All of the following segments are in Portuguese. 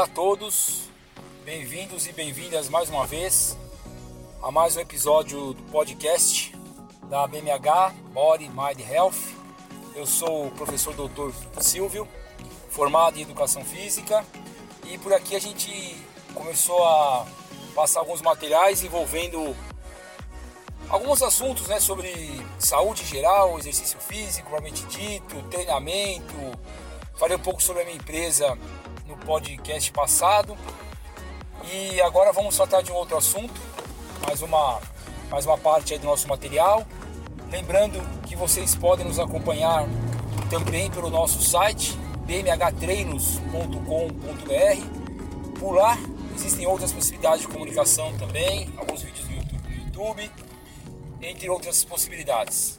Olá a todos, bem-vindos e bem-vindas mais uma vez a mais um episódio do podcast da BMH Body Mind Health. Eu sou o professor Dr. Silvio, formado em Educação Física e por aqui a gente começou a passar alguns materiais envolvendo alguns assuntos né, sobre saúde geral, exercício físico, propriamente dito, treinamento. Falei um pouco sobre a minha empresa no podcast passado. E agora vamos tratar de um outro assunto, mais uma, mais uma parte do nosso material. Lembrando que vocês podem nos acompanhar também pelo nosso site bmhtreinos.com.br. Por lá existem outras possibilidades de comunicação também, alguns vídeos no YouTube, no YouTube entre outras possibilidades.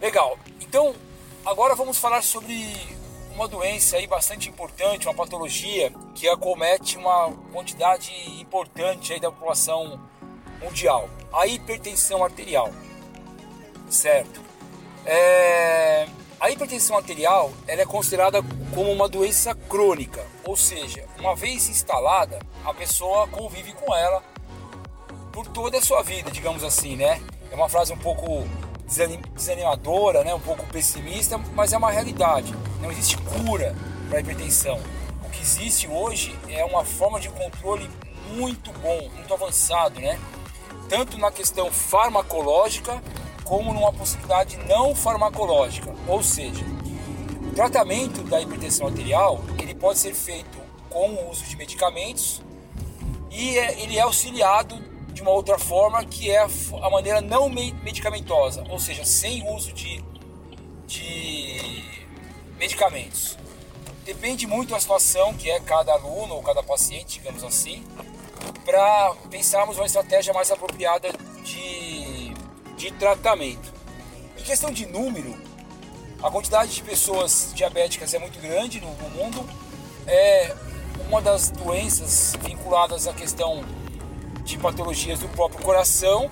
Legal. Então, agora vamos falar sobre uma doença aí bastante importante, uma patologia que acomete uma quantidade importante aí da população mundial, a hipertensão arterial. Certo? É... A hipertensão arterial ela é considerada como uma doença crônica, ou seja, uma vez instalada, a pessoa convive com ela por toda a sua vida, digamos assim, né? É uma frase um pouco desanimadora, né? um pouco pessimista, mas é uma realidade. Não existe cura para a hipertensão. O que existe hoje é uma forma de controle muito bom, muito avançado, né? Tanto na questão farmacológica como numa possibilidade não farmacológica. Ou seja, o tratamento da hipertensão arterial ele pode ser feito com o uso de medicamentos e é, ele é auxiliado de uma outra forma que é a maneira não medicamentosa, ou seja, sem uso de, de medicamentos. Depende muito da situação que é cada aluno ou cada paciente, digamos assim, para pensarmos uma estratégia mais apropriada de, de tratamento. Em questão de número, a quantidade de pessoas diabéticas é muito grande no, no mundo. É uma das doenças vinculadas à questão de patologias do próprio coração,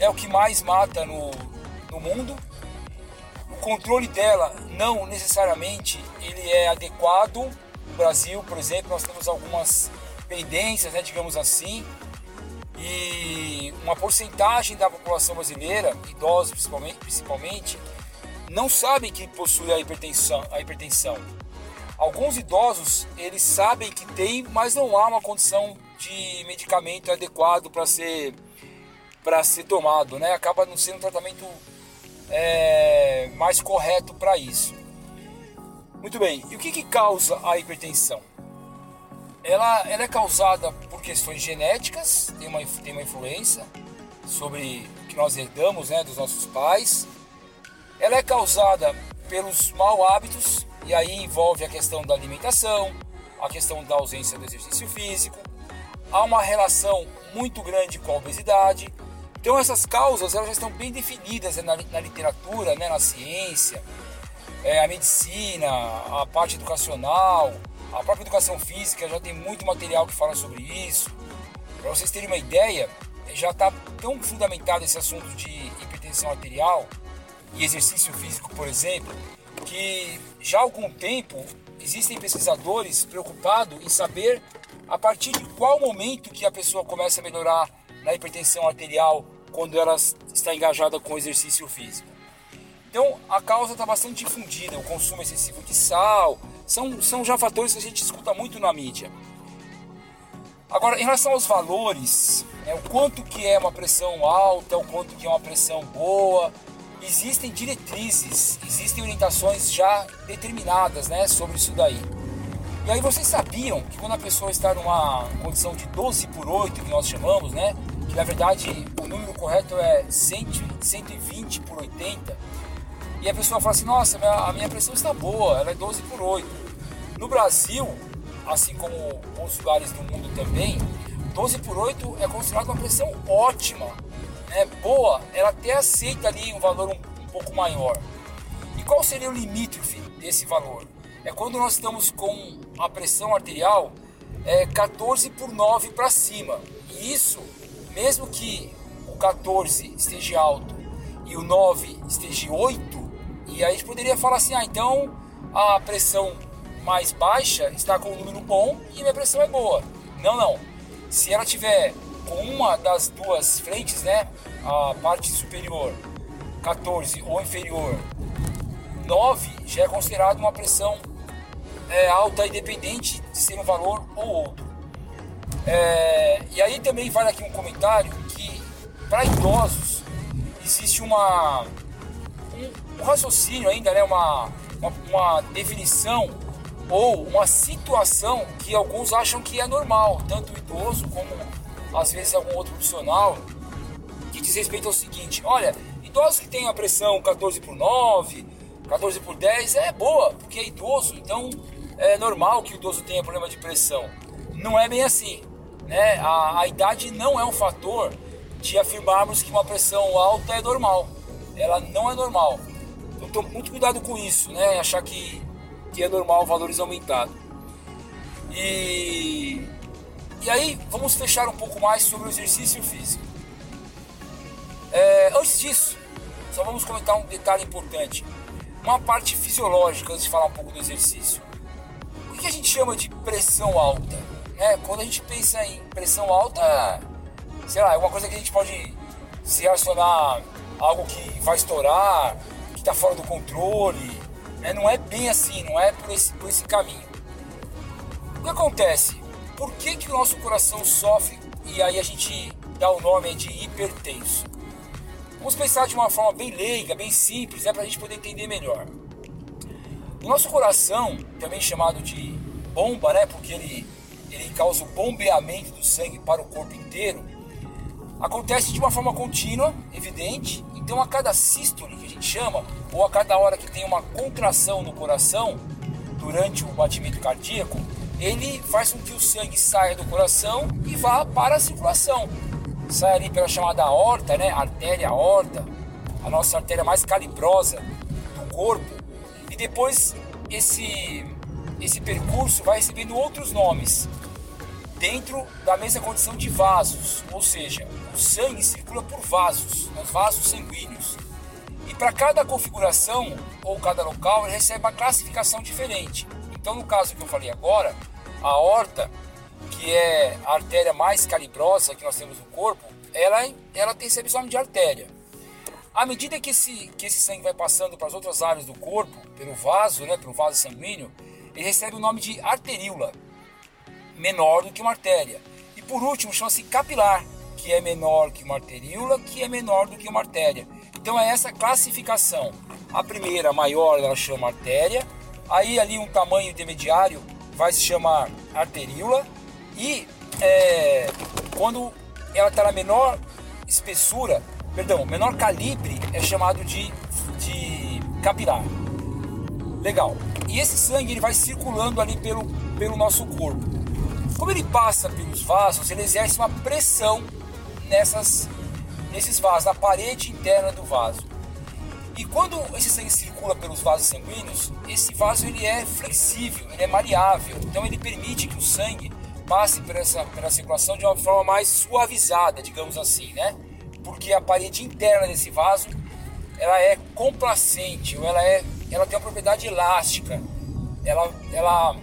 é o que mais mata no, no mundo. O controle dela não necessariamente ele é adequado. No Brasil, por exemplo, nós temos algumas pendências, né, digamos assim, e uma porcentagem da população brasileira, idosos principalmente, principalmente não sabem que possui a hipertensão, a hipertensão. Alguns idosos eles sabem que tem, mas não há uma condição de medicamento adequado para ser para ser tomado, né? Acaba não sendo um tratamento é, mais correto para isso. Muito bem. E o que, que causa a hipertensão? Ela, ela é causada por questões genéticas, tem uma, tem uma influência sobre o que nós herdamos né, dos nossos pais. Ela é causada pelos mau hábitos, e aí envolve a questão da alimentação, a questão da ausência do exercício físico, há uma relação muito grande com a obesidade. Então essas causas elas já estão bem definidas na, na literatura, né, na ciência, é, a medicina, a parte educacional, a própria educação física já tem muito material que fala sobre isso. Para vocês terem uma ideia, já está tão fundamentado esse assunto de hipertensão arterial e exercício físico, por exemplo, que já há algum tempo existem pesquisadores preocupados em saber a partir de qual momento que a pessoa começa a melhorar na hipertensão arterial quando ela está engajada com exercício físico. Então a causa está bastante difundida, o consumo excessivo de sal, são, são já fatores que a gente escuta muito na mídia. Agora, em relação aos valores, né, o quanto que é uma pressão alta, o quanto que é uma pressão boa, existem diretrizes, existem orientações já determinadas né, sobre isso daí. E aí vocês sabiam que quando a pessoa está numa condição de 12 por 8, que nós chamamos, né? Que na verdade o número correto é 100, 120 por 80. E a pessoa fala assim, nossa, a minha pressão está boa, ela é 12 por 8. No Brasil, assim como outros lugares do mundo também, 12 por 8 é considerado uma pressão ótima, né? boa, ela até aceita ali um valor um, um pouco maior. E qual seria o limítrofe desse valor? É quando nós estamos com a pressão arterial é 14 por 9 para cima. E isso, mesmo que o 14 esteja alto e o 9 esteja 8, e aí a gente poderia falar assim: ah, então a pressão mais baixa está com o número bom e minha pressão é boa. Não, não. Se ela tiver com uma das duas frentes, né, a parte superior 14 ou inferior 9, já é considerado uma pressão é, alta independente de ser um valor ou outro. É, e aí também vale aqui um comentário que para idosos existe uma um, raciocínio ainda, né, uma, uma, uma definição ou uma situação que alguns acham que é normal, tanto o idoso como às vezes algum outro profissional, que diz respeito ao seguinte: olha, idosos que têm a pressão 14 por 9, 14 por 10 é boa, porque é idoso, então é normal que o idoso tenha problema de pressão. Não é bem assim. Né? A, a idade não é um fator de afirmarmos que uma pressão alta é normal. Ela não é normal. Então, muito cuidado com isso, né? Achar que, que é normal valores aumentados. E, e aí, vamos fechar um pouco mais sobre o exercício físico. É, antes disso, só vamos comentar um detalhe importante. Uma parte fisiológica antes de falar um pouco do exercício. Que a gente chama de pressão alta? É, quando a gente pensa em pressão alta, sei lá, é uma coisa que a gente pode se relacionar a algo que vai estourar, que está fora do controle. Né? Não é bem assim, não é por esse, por esse caminho. O que acontece? Por que, que o nosso coração sofre e aí a gente dá o nome de hipertenso? Vamos pensar de uma forma bem leiga, bem simples, né, para a gente poder entender melhor. O nosso coração, também chamado de bomba, né, porque ele, ele causa o bombeamento do sangue para o corpo inteiro, acontece de uma forma contínua, evidente. Então, a cada sístole, que a gente chama, ou a cada hora que tem uma contração no coração, durante o batimento cardíaco, ele faz com que o sangue saia do coração e vá para a circulação sai ali pela chamada aorta, né? Artéria aorta, a nossa artéria mais calibrosa do corpo. Depois esse esse percurso vai recebendo outros nomes dentro da mesma condição de vasos, ou seja, o sangue circula por vasos, os vasos sanguíneos. E para cada configuração ou cada local ele recebe uma classificação diferente. Então, no caso que eu falei agora, a aorta que é a artéria mais calibrosa que nós temos no corpo, ela, ela tem esse nome de artéria. À medida que esse, que esse sangue vai passando para as outras áreas do corpo, pelo vaso, né, pelo vaso sanguíneo, ele recebe o nome de arteríola, menor do que uma artéria. E por último, chama-se capilar, que é menor que uma arteríola, que é menor do que uma artéria. Então é essa classificação. A primeira, maior, ela chama artéria. Aí ali um tamanho intermediário vai se chamar arteríola e é, quando ela está na menor espessura, perdão, menor calibre, é chamado de, de capilar. Legal. E esse sangue ele vai circulando ali pelo, pelo nosso corpo. Como ele passa pelos vasos, ele exerce uma pressão nessas, nesses vasos, na parede interna do vaso. E quando esse sangue circula pelos vasos sanguíneos, esse vaso ele é flexível, ele é maleável. Então ele permite que o sangue passe por essa, pela circulação de uma forma mais suavizada, digamos assim, né? Porque a parede interna desse vaso ela é complacente, ou ela, é, ela tem uma propriedade elástica. Ela, ela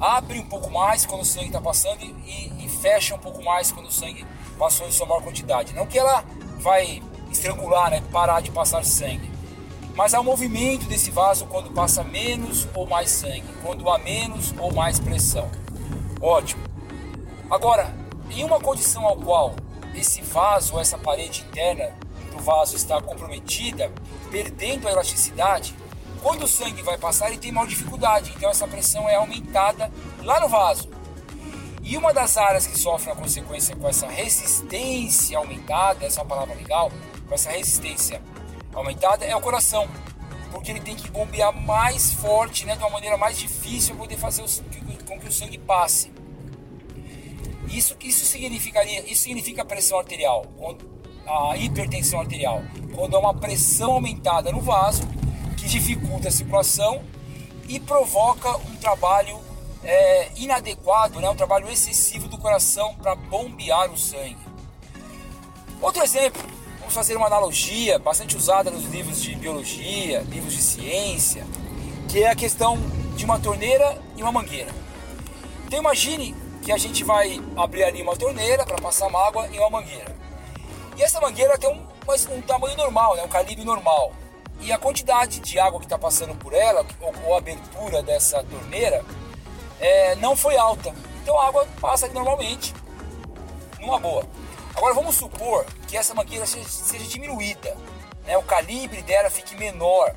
abre um pouco mais quando o sangue está passando e, e, fecha um pouco mais quando o sangue passou em sua maior quantidade. Não que ela vai estrangular, né, parar de passar sangue, mas há um movimento desse vaso quando passa menos ou mais sangue, quando há menos ou mais pressão. Ótimo. Agora, em uma condição ao qual esse vaso, essa parede interna do vaso está comprometida, perdendo a elasticidade, quando o sangue vai passar, ele tem maior dificuldade, então essa pressão é aumentada lá no vaso. E uma das áreas que sofre a consequência com essa resistência aumentada, essa é uma palavra legal, com essa resistência aumentada, é o coração. Porque ele tem que bombear mais forte, né, de uma maneira mais difícil para poder fazer com que o sangue passe. Isso, isso significaria, isso significa pressão arterial, a hipertensão arterial, quando há uma pressão aumentada no vaso que dificulta a circulação e provoca um trabalho é, inadequado, né, um trabalho excessivo do coração para bombear o sangue. Outro exemplo, vamos fazer uma analogia bastante usada nos livros de biologia, livros de ciência, que é a questão de uma torneira e uma mangueira. Então imagine que a gente vai abrir ali uma torneira para passar uma água em uma mangueira. E essa mangueira tem um, um tamanho normal, né, um calibre normal. E a quantidade de água que está passando por ela, ou, ou a abertura dessa torneira, é, não foi alta. Então a água passa ali normalmente, numa boa. Agora vamos supor que essa mangueira seja, seja diminuída, né, o calibre dela fique menor,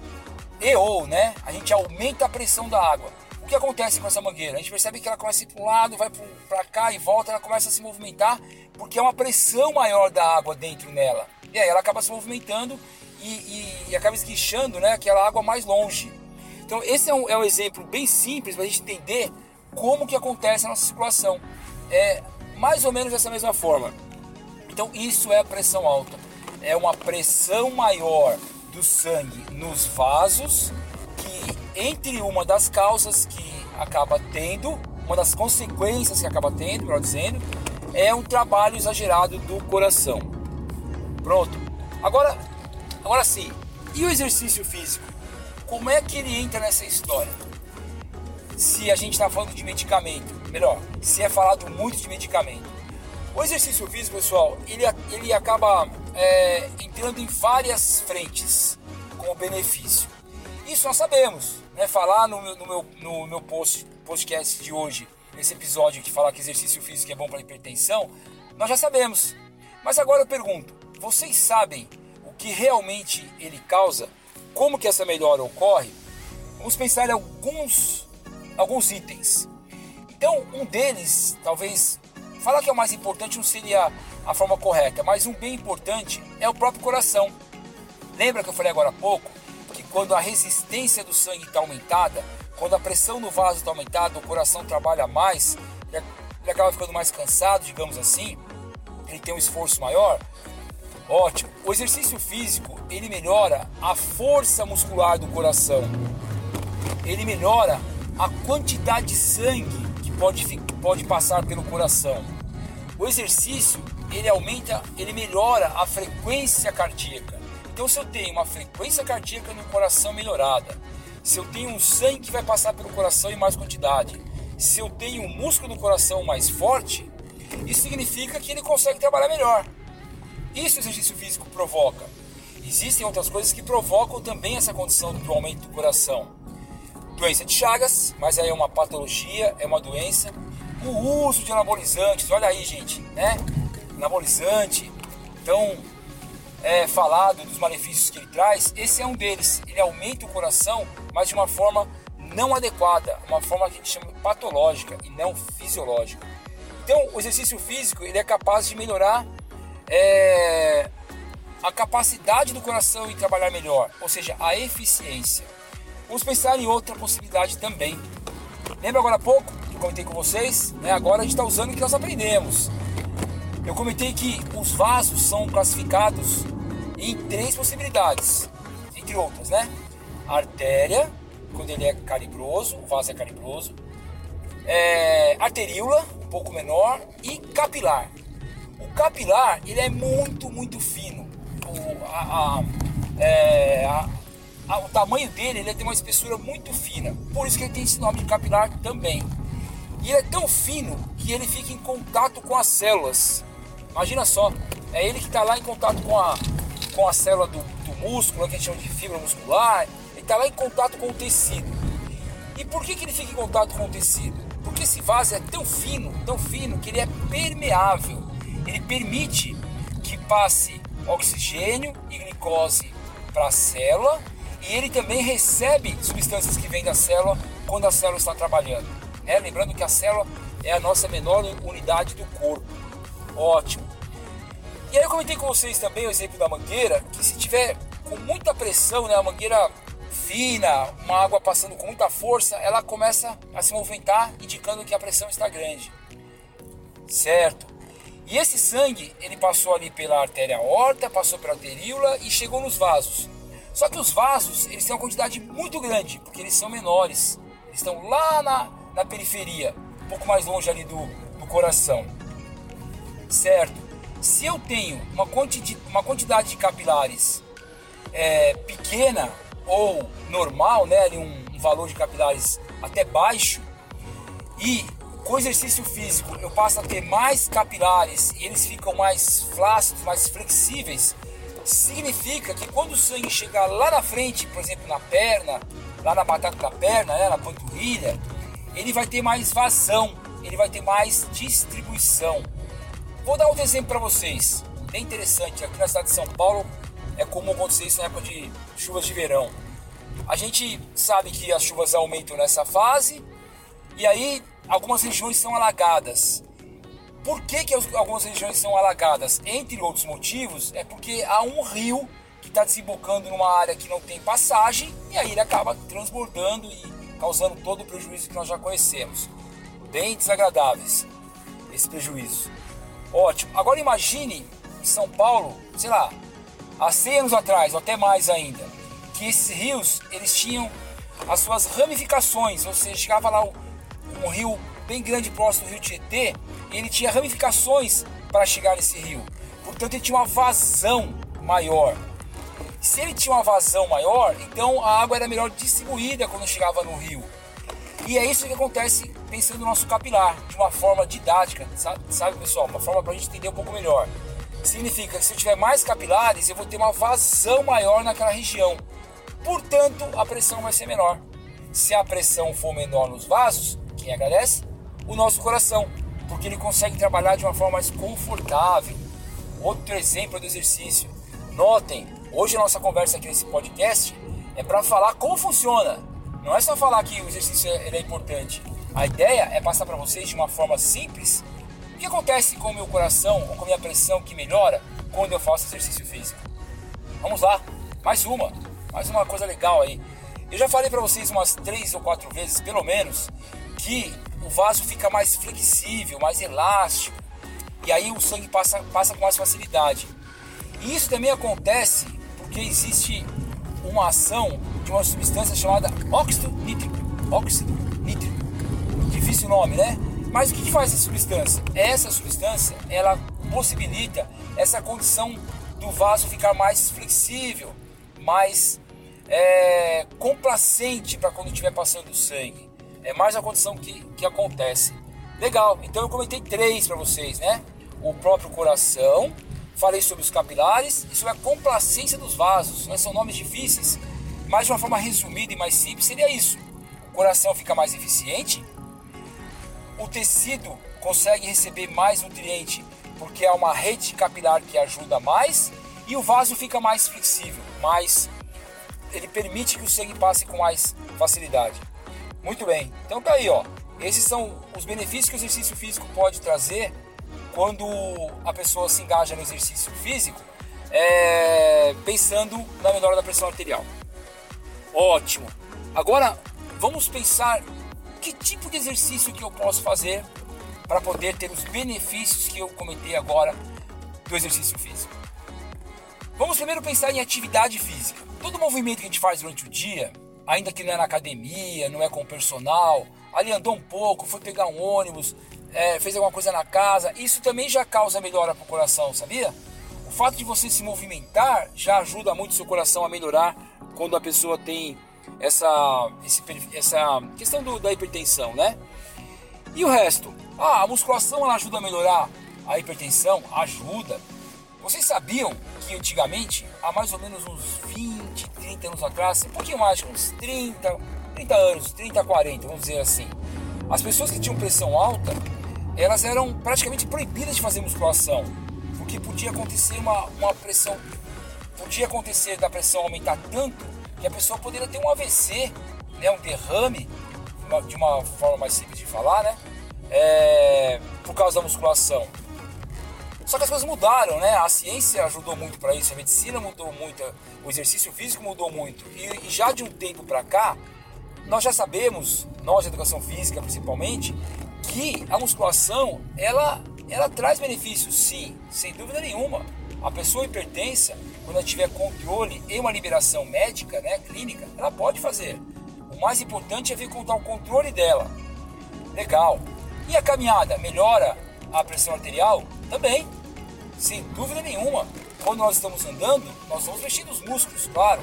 e ou né, a gente aumenta a pressão da água. Que acontece com essa mangueira? A gente percebe que ela começa a ir para um lado, vai para cá e volta, ela começa a se movimentar porque é uma pressão maior da água dentro nela. E aí ela acaba se movimentando e, e, e acaba esguichando né, aquela água mais longe. Então esse é um, é um exemplo bem simples para a gente entender como que acontece a nossa circulação. É mais ou menos dessa mesma forma. Então isso é a pressão alta. É uma pressão maior do sangue nos vasos entre uma das causas que acaba tendo, uma das consequências que acaba tendo, melhor dizendo, é um trabalho exagerado do coração. Pronto. Agora, agora sim. E o exercício físico? Como é que ele entra nessa história? Se a gente está falando de medicamento, melhor, se é falado muito de medicamento. O exercício físico, pessoal, ele, ele acaba é, entrando em várias frentes como benefício. Isso nós sabemos, né? Falar no, no meu, no meu post, podcast de hoje, nesse episódio que fala que exercício físico é bom para hipertensão, nós já sabemos. Mas agora eu pergunto, vocês sabem o que realmente ele causa? Como que essa melhora ocorre? Vamos pensar em alguns, alguns itens. Então, um deles, talvez, falar que é o mais importante não seria a forma correta, mas um bem importante é o próprio coração. Lembra que eu falei agora há pouco quando a resistência do sangue está aumentada, quando a pressão no vaso está aumentada, o coração trabalha mais, ele acaba ficando mais cansado, digamos assim, ele tem um esforço maior. Ótimo. O exercício físico ele melhora a força muscular do coração. Ele melhora a quantidade de sangue que pode, pode passar pelo coração. O exercício ele aumenta, ele melhora a frequência cardíaca. Então, se eu tenho uma frequência cardíaca no coração melhorada, se eu tenho um sangue que vai passar pelo coração em mais quantidade, se eu tenho um músculo do coração mais forte, isso significa que ele consegue trabalhar melhor. Isso o exercício físico provoca. Existem outras coisas que provocam também essa condição do aumento do coração. Doença de Chagas, mas aí é uma patologia, é uma doença. O uso de anabolizantes, olha aí, gente, né? Anabolizante. Então, é, falado dos malefícios que ele traz, esse é um deles. Ele aumenta o coração, mas de uma forma não adequada, uma forma que a gente chama patológica e não fisiológica. Então, o exercício físico ele é capaz de melhorar é, a capacidade do coração em trabalhar melhor, ou seja, a eficiência. Vamos pensar em outra possibilidade também. Lembra agora há pouco que eu comentei com vocês? Né? Agora a gente está usando o que nós aprendemos. Eu comentei que os vasos são classificados em três possibilidades, entre outras, né? Artéria, quando ele é calibroso, o vaso é calibroso. É, arteríola, um pouco menor, e capilar. O capilar, ele é muito, muito fino. O, a, a, é, a, o tamanho dele, ele tem uma espessura muito fina. Por isso que ele tem esse nome de capilar também. E ele é tão fino que ele fica em contato com as células. Imagina só, é ele que está lá em contato com a, com a célula do, do músculo, que a gente chama de fibra muscular, ele está lá em contato com o tecido. E por que, que ele fica em contato com o tecido? Porque esse vaso é tão fino, tão fino, que ele é permeável. Ele permite que passe oxigênio e glicose para a célula e ele também recebe substâncias que vêm da célula quando a célula está trabalhando. É, lembrando que a célula é a nossa menor unidade do corpo. Ótimo. E aí eu comentei com vocês também o exemplo da mangueira, que se tiver com muita pressão, né, a mangueira fina, uma água passando com muita força, ela começa a se movimentar, indicando que a pressão está grande. Certo? E esse sangue, ele passou ali pela artéria aorta, passou pela arteríola e chegou nos vasos. Só que os vasos, eles têm uma quantidade muito grande, porque eles são menores. Eles estão lá na, na periferia, um pouco mais longe ali do, do coração certo? Se eu tenho uma, quanti uma quantidade de capilares é, pequena ou normal, né, um, um valor de capilares até baixo e com exercício físico eu passo a ter mais capilares e eles ficam mais flácidos, mais flexíveis, significa que quando o sangue chegar lá na frente, por exemplo na perna, lá na batata da perna, né, na panturrilha, ele vai ter mais vazão, ele vai ter mais distribuição. Vou dar outro exemplo para vocês, bem interessante. Aqui na cidade de São Paulo é comum acontecer isso na época de chuvas de verão. A gente sabe que as chuvas aumentam nessa fase e aí algumas regiões são alagadas. Por que, que algumas regiões são alagadas? Entre outros motivos, é porque há um rio que está desembocando numa área que não tem passagem e aí ele acaba transbordando e causando todo o prejuízo que nós já conhecemos. Bem desagradáveis esse prejuízo. Ótimo. Agora imagine em São Paulo, sei lá, há 100 anos atrás, ou até mais ainda, que esses rios eles tinham as suas ramificações, ou seja, chegava lá um, rio bem grande próximo do rio Tietê, e ele tinha ramificações para chegar nesse rio. Portanto, ele tinha uma vazão maior. Se ele tinha uma vazão maior, então a água era melhor distribuída quando chegava no rio. E é isso que acontece pensando no nosso capilar, de uma forma didática, sabe, sabe pessoal? Uma forma para a gente entender um pouco melhor. Significa que se eu tiver mais capilares, eu vou ter uma vazão maior naquela região. Portanto, a pressão vai ser menor. Se a pressão for menor nos vasos, quem agradece? O nosso coração, porque ele consegue trabalhar de uma forma mais confortável. Outro exemplo do exercício. Notem, hoje a nossa conversa aqui nesse podcast é para falar como funciona. Não é só falar que o exercício é, é importante. A ideia é passar para vocês de uma forma simples o que acontece com o meu coração ou com a minha pressão que melhora quando eu faço exercício físico. Vamos lá, mais uma, mais uma coisa legal aí. Eu já falei para vocês umas três ou quatro vezes, pelo menos, que o vaso fica mais flexível, mais elástico, e aí o sangue passa, passa com mais facilidade. E isso também acontece porque existe uma ação de uma substância chamada óxido nítrico. Óxido. Difícil nome, né? Mas o que, que faz essa substância? Essa substância, ela possibilita essa condição do vaso ficar mais flexível, mais é, complacente para quando estiver passando o sangue. É mais a condição que, que acontece. Legal, então eu comentei três para vocês, né? O próprio coração, falei sobre os capilares e sobre a complacência dos vasos. Né? São nomes difíceis, mas de uma forma resumida e mais simples seria isso. O coração fica mais eficiente, o tecido consegue receber mais nutriente porque há uma rede capilar que ajuda mais e o vaso fica mais flexível, mais ele permite que o sangue passe com mais facilidade. Muito bem. Então tá aí, ó. Esses são os benefícios que o exercício físico pode trazer quando a pessoa se engaja no exercício físico, é, pensando na melhora da pressão arterial. Ótimo. Agora vamos pensar que tipo de exercício que eu posso fazer para poder ter os benefícios que eu comentei agora do exercício físico. Vamos primeiro pensar em atividade física. Todo movimento que a gente faz durante o dia, ainda que não é na academia, não é com o personal, ali andou um pouco, foi pegar um ônibus, é, fez alguma coisa na casa, isso também já causa melhora para o coração, sabia? O fato de você se movimentar já ajuda muito o seu coração a melhorar quando a pessoa tem essa, esse, essa questão do, da hipertensão, né? E o resto? Ah, a musculação ela ajuda a melhorar a hipertensão? Ajuda. Vocês sabiam que antigamente, há mais ou menos uns 20, 30 anos atrás, um pouquinho mais, uns 30, 30 anos, 30, 40, vamos dizer assim, as pessoas que tinham pressão alta, elas eram praticamente proibidas de fazer musculação, porque podia acontecer uma, uma pressão, podia acontecer da pressão aumentar tanto que a pessoa poderia ter um AVC, né, um derrame, de uma forma mais simples de falar, né, é, por causa da musculação. Só que as coisas mudaram, né? A ciência ajudou muito para isso, a medicina mudou muito, o exercício físico mudou muito. E, e já de um tempo para cá, nós já sabemos, nós de educação física principalmente, que a musculação ela, ela traz benefícios, sim, sem dúvida nenhuma. A pessoa hipertensa, quando ela tiver controle e uma liberação médica, né, clínica, ela pode fazer. O mais importante é ver contar o controle dela. Legal. E a caminhada melhora a pressão arterial? Também, sem dúvida nenhuma. Quando nós estamos andando, nós vamos mexendo os músculos, claro.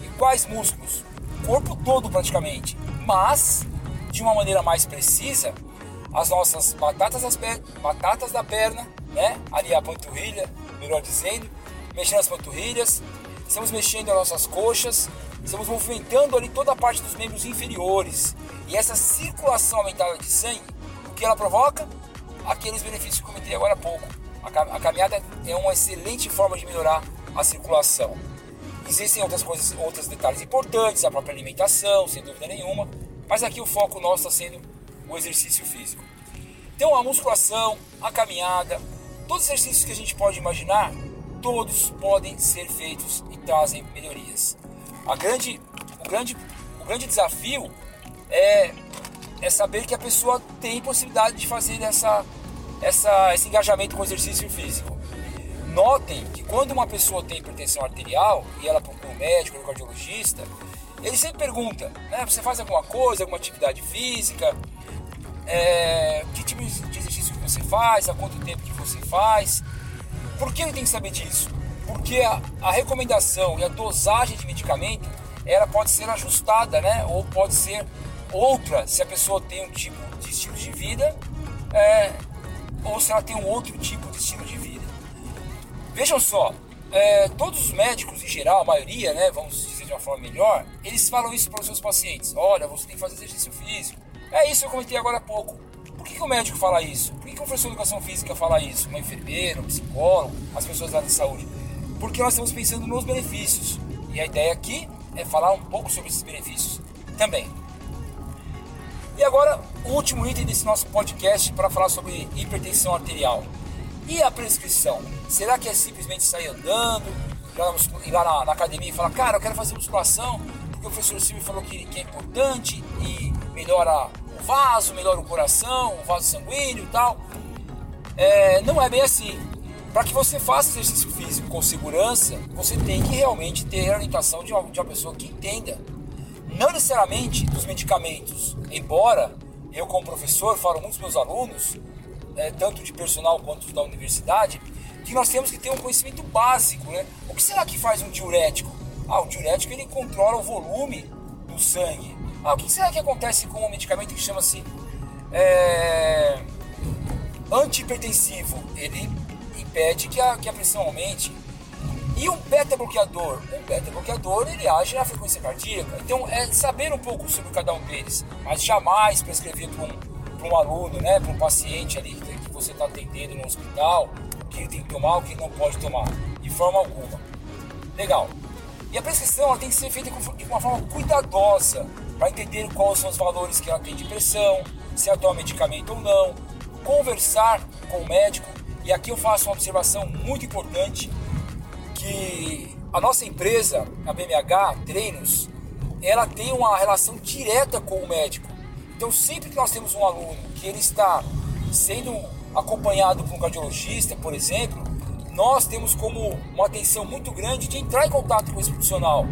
E quais músculos? O corpo todo praticamente. Mas de uma maneira mais precisa as nossas batatas, das batatas da perna, né? Ali a panturrilha, melhor dizendo, mexendo as panturrilhas, estamos mexendo as nossas coxas, estamos movimentando ali toda a parte dos membros inferiores. E essa circulação aumentada de sangue, o que ela provoca? Aqueles benefícios que eu comentei agora há pouco. A caminhada é uma excelente forma de melhorar a circulação. Existem outras coisas, outros detalhes importantes, a própria alimentação, sem dúvida nenhuma, mas aqui o foco nosso está sendo o exercício físico. Então a musculação, a caminhada, todos os exercícios que a gente pode imaginar, todos podem ser feitos e trazem melhorias. A grande, o, grande, o grande desafio é, é saber que a pessoa tem possibilidade de fazer essa, essa, esse engajamento com o exercício físico. Notem que quando uma pessoa tem hipertensão arterial e ela procura um médico, um cardiologista, ele sempre pergunta, né, você faz alguma coisa, alguma atividade física, é, que tipo de exercício que você faz, há quanto tempo que você faz. Por que ele tem que saber disso? Porque a, a recomendação e a dosagem de medicamento ela pode ser ajustada, né? Ou pode ser outra se a pessoa tem um tipo de estilo de vida, é, ou se ela tem um outro tipo de estilo de vida. Vejam só, é, todos os médicos em geral, a maioria, né, vamos dizer de uma forma melhor, eles falam isso para os seus pacientes. Olha, você tem que fazer exercício físico. É isso que eu comentei agora há pouco. Que, que o médico fala isso? Por que, que o professor de educação física fala isso? Uma enfermeira, um psicólogo, as pessoas da área de saúde? Porque nós estamos pensando nos benefícios. E a ideia aqui é falar um pouco sobre esses benefícios também. E agora, o último item desse nosso podcast para falar sobre hipertensão arterial. E a prescrição? Será que é simplesmente sair andando, ir lá na, na academia e falar, cara, eu quero fazer musculação, porque o professor Silvio falou que, que é importante e melhora o vaso, melhora o coração, o vaso sanguíneo e tal. É, não é bem assim. Para que você faça exercício físico com segurança, você tem que realmente ter a orientação de uma, de uma pessoa que entenda. Não necessariamente dos medicamentos, embora eu, como professor, falo muitos meus alunos, é, tanto de personal quanto da universidade, que nós temos que ter um conhecimento básico. Né? O que será que faz um diurético? Ah, o diurético ele controla o volume do sangue. Ah, o que será que acontece com um medicamento que chama-se é, antihipertensivo? Ele impede que a, que a pressão aumente. E um beta-bloqueador? Um beta-bloqueador ele age na frequência cardíaca. Então é saber um pouco sobre cada um deles, mas jamais prescrever para um, um aluno, né, para um paciente ali que você está atendendo no hospital, o que ele tem que tomar, o que ele não pode tomar, de forma alguma. Legal. E a prescrição ela tem que ser feita de uma forma cuidadosa, para entender quais são os valores que ela tem de pressão, se ela toma medicamento ou não, conversar com o médico. E aqui eu faço uma observação muito importante, que a nossa empresa, a BMH Treinos, ela tem uma relação direta com o médico. Então sempre que nós temos um aluno que ele está sendo acompanhado por um cardiologista, por exemplo, nós temos como uma atenção muito grande de entrar em contato com esse profissional.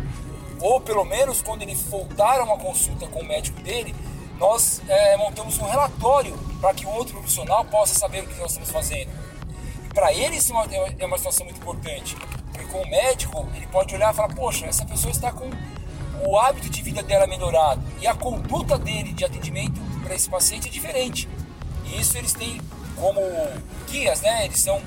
Ou pelo menos quando ele voltar a uma consulta com o médico dele, nós é, montamos um relatório para que o outro profissional possa saber o que nós estamos fazendo. E para ele isso é uma, é uma situação muito importante, porque com o médico ele pode olhar e falar: poxa, essa pessoa está com o hábito de vida dela melhorado e a conduta dele de atendimento para esse paciente é diferente. E isso eles têm como guias, né? Eles são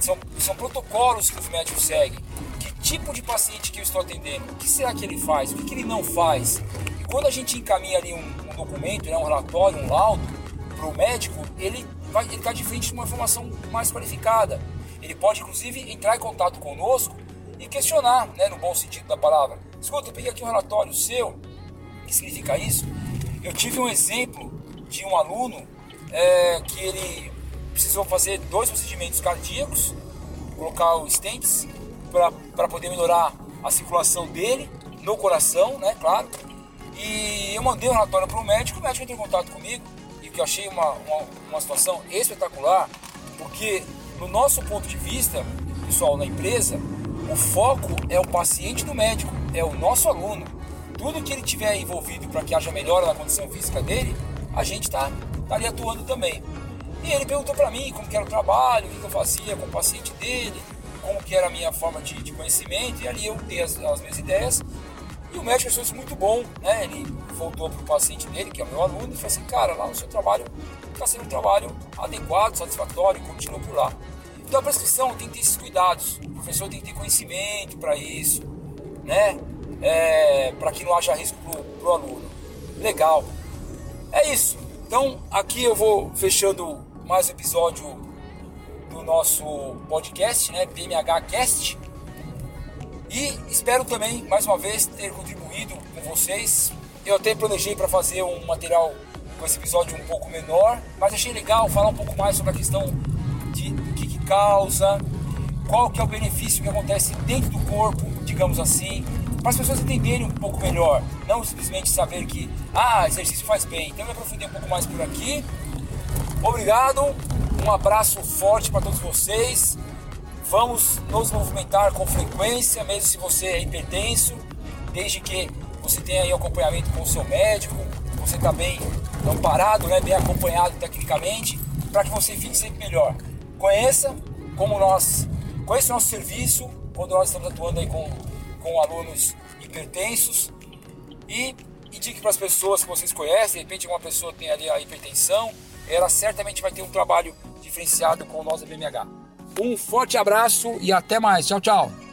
são, são protocolos que os médicos seguem. Que tipo de paciente que eu estou atendendo? O que será que ele faz? O que, que ele não faz? E quando a gente encaminha ali um, um documento, né, um relatório, um laudo para o médico, ele vai está de frente de uma informação mais qualificada. Ele pode, inclusive, entrar em contato conosco e questionar, né, no bom sentido da palavra. Escuta, eu peguei aqui um relatório seu. Que significa isso? Eu tive um exemplo de um aluno é, que ele precisou fazer dois procedimentos cardíacos, colocar os stents para poder melhorar a circulação dele no coração, né, claro. E eu mandei um relatório para o médico, o médico entrou em contato comigo e que eu achei uma, uma, uma situação espetacular, porque no nosso ponto de vista, pessoal, na empresa, o foco é o paciente do médico, é o nosso aluno. Tudo que ele tiver envolvido para que haja melhora na condição física dele, a gente está tá ali atuando também. E ele perguntou para mim como que era o trabalho, o que, eu fazia com o paciente dele, como que era a minha forma de, de conhecimento, e ali eu dei as, as minhas ideias. E o médico achou isso muito bom, né? Ele voltou para o paciente dele, que é o meu aluno, e falou assim, cara, lá no seu trabalho está sendo um trabalho adequado, satisfatório, continua por lá. Então a prescrição tem que ter esses cuidados, o professor tem que ter conhecimento para isso, né? É, para que não haja risco para o aluno. Legal. É isso. Então aqui eu vou fechando mais um episódio do nosso podcast, né? BMH Cast. E espero também, mais uma vez, ter contribuído com vocês. Eu até planejei para fazer um material com esse episódio um pouco menor, mas achei legal falar um pouco mais sobre a questão de o que, que causa, qual que é o benefício que acontece dentro do corpo, digamos assim, para as pessoas entenderem um pouco melhor, não simplesmente saber que ah, exercício faz bem. Então eu aprofundei um pouco mais por aqui. Obrigado, um abraço forte para todos vocês. Vamos nos movimentar com frequência, mesmo se você é hipertenso, desde que você tenha aí acompanhamento com o seu médico, você está bem amparado, né, bem acompanhado tecnicamente, para que você fique sempre melhor. Conheça como nós, conheça o nosso serviço, quando nós estamos atuando aí com, com alunos hipertensos e indique para as pessoas que vocês conhecem, de repente uma pessoa tem ali a hipertensão, ela certamente vai ter um trabalho diferenciado com o nosso BMH. Um forte abraço e até mais. Tchau, tchau.